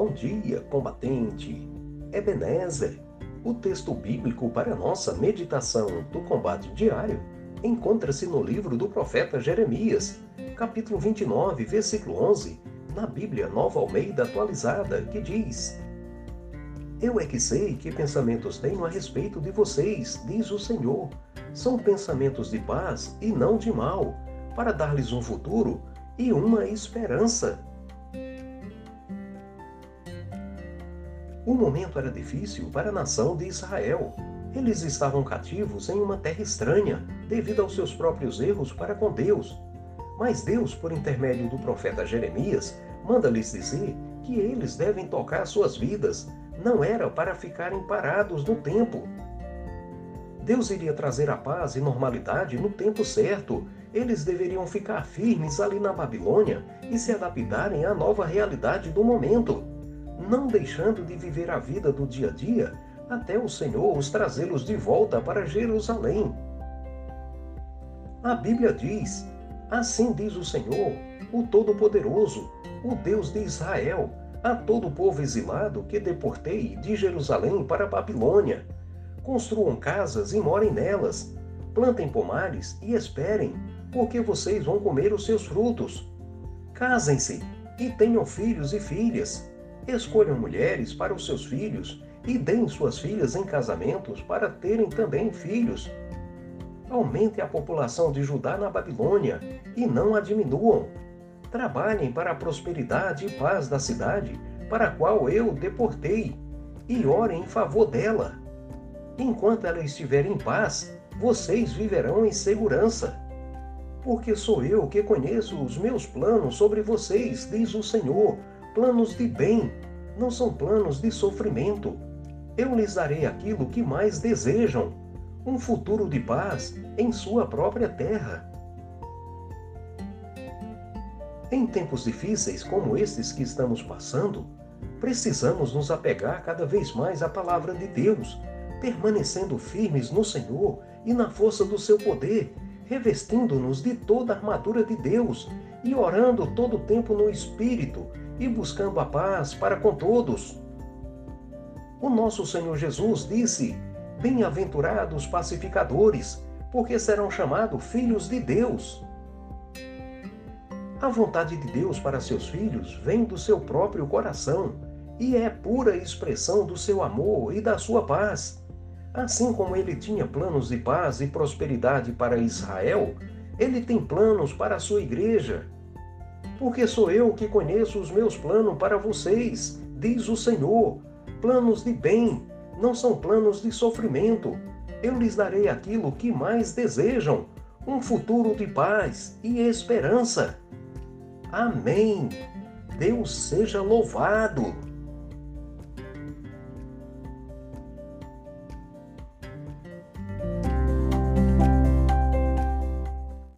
Bom dia, combatente. Ebenezer, o texto bíblico para nossa meditação do combate diário encontra-se no livro do profeta Jeremias, capítulo 29, versículo 11, na Bíblia Nova Almeida atualizada, que diz: Eu é que sei que pensamentos tenho a respeito de vocês, diz o Senhor. São pensamentos de paz e não de mal, para dar-lhes um futuro e uma esperança. O momento era difícil para a nação de Israel. Eles estavam cativos em uma terra estranha, devido aos seus próprios erros para com Deus. Mas Deus, por intermédio do profeta Jeremias, manda-lhes dizer que eles devem tocar suas vidas, não era para ficarem parados no tempo. Deus iria trazer a paz e normalidade no tempo certo. Eles deveriam ficar firmes ali na Babilônia e se adaptarem à nova realidade do momento não deixando de viver a vida do dia a dia, até o Senhor os trazê-los de volta para Jerusalém. A Bíblia diz: Assim diz o Senhor, o Todo-Poderoso, o Deus de Israel, a todo o povo exilado que deportei de Jerusalém para a Babilônia. Construam casas e morem nelas, plantem pomares e esperem, porque vocês vão comer os seus frutos. Casem-se e tenham filhos e filhas Escolham mulheres para os seus filhos e deem suas filhas em casamentos para terem também filhos. Aumente a população de Judá na Babilônia e não a diminuam. Trabalhem para a prosperidade e paz da cidade para a qual eu deportei e orem em favor dela. Enquanto ela estiver em paz, vocês viverão em segurança. Porque sou eu que conheço os meus planos sobre vocês, diz o Senhor, planos de bem, não são planos de sofrimento. Eu lhes darei aquilo que mais desejam, um futuro de paz em sua própria terra. Em tempos difíceis como estes que estamos passando, precisamos nos apegar cada vez mais à palavra de Deus, permanecendo firmes no Senhor e na força do seu poder, revestindo-nos de toda a armadura de Deus e orando todo o tempo no Espírito, e buscando a paz para com todos. O nosso Senhor Jesus disse: Bem-aventurados pacificadores, porque serão chamados filhos de Deus. A vontade de Deus para seus filhos vem do seu próprio coração e é pura expressão do seu amor e da sua paz. Assim como ele tinha planos de paz e prosperidade para Israel, ele tem planos para a sua igreja porque sou eu que conheço os meus planos para vocês, diz o Senhor. Planos de bem, não são planos de sofrimento. Eu lhes darei aquilo que mais desejam, um futuro de paz e esperança. Amém. Deus seja louvado.